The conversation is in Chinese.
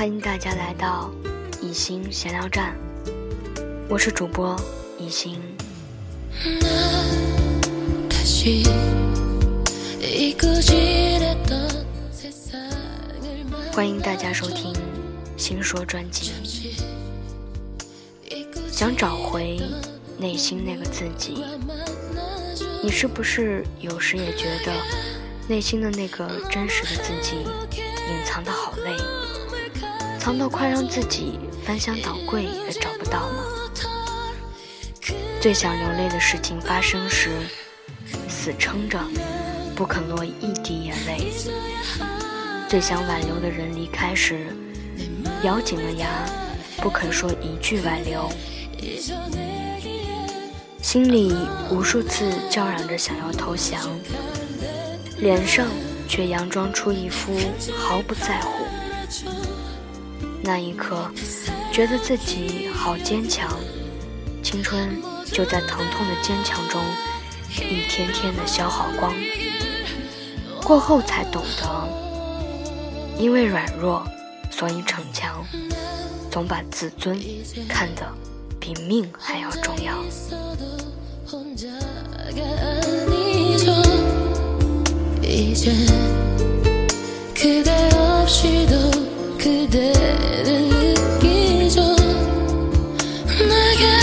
欢迎大家来到以心闲聊站，我是主播一心。欢迎大家收听《心说》专辑。想找回内心那个自己，你是不是有时也觉得内心的那个真实的自己隐藏的好累，藏到快让自己翻箱倒柜也找不到吗？最想流泪的事情发生时，死撑着不肯落一滴眼泪；最想挽留的人离开时，咬紧了牙不肯说一句挽留。心里无数次叫嚷着想要投降，脸上却佯装出一副毫不在乎。那一刻，觉得自己好坚强，青春就在疼痛的坚强中一天天的消耗光。过后才懂得，因为软弱，所以逞强，总把自尊看得。比命还要重要。이제그대없이도그대를 내게